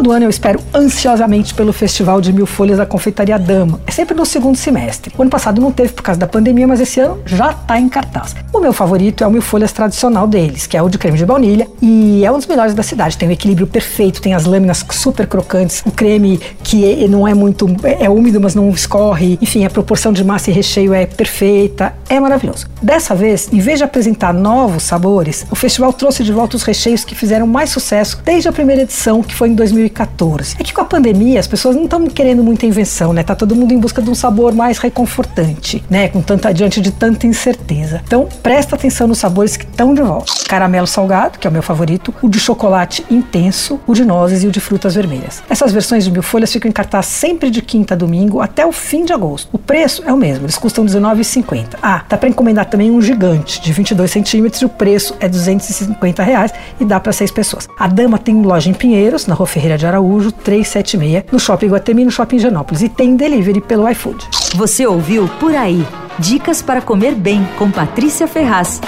Todo ano eu espero ansiosamente pelo Festival de Mil Folhas da Confeitaria Dama. É sempre no segundo semestre. O ano passado não teve por causa da pandemia, mas esse ano já está em cartaz. O meu favorito é o Mil Folhas tradicional deles, que é o de creme de baunilha, e é um dos melhores da cidade. Tem o equilíbrio perfeito, tem as lâminas super crocantes, o creme que não é muito é úmido, mas não escorre. Enfim, a proporção de massa e recheio é perfeita, é maravilhoso. Dessa vez, em vez de apresentar novos sabores, o festival trouxe de volta os recheios que fizeram mais sucesso desde a primeira edição, que foi em 2014. É que com a pandemia as pessoas não estão querendo muita invenção, né? Tá todo mundo em busca de um sabor mais reconfortante, né? Com tanta diante de tanta incerteza. Então, presta atenção nos sabores que estão de volta. Caramelo salgado, que é o meu favorito, o de chocolate intenso, o de nozes e o de frutas vermelhas. Essas versões de mil folhas ficam em cartaz sempre de quinta a domingo até o fim de agosto. O preço é o mesmo, eles custam R$19,50. Ah, dá para encomendar também um gigante de 22 centímetros e o preço é 250 reais e dá para seis pessoas. A Dama tem loja em Pinheiros, na Rua Ferreira de Araújo, 376, no Shopping Guatemi no Shopping Genópolis. E tem delivery pelo iFood. Você ouviu Por Aí. Dicas para comer bem com Patrícia Ferraz.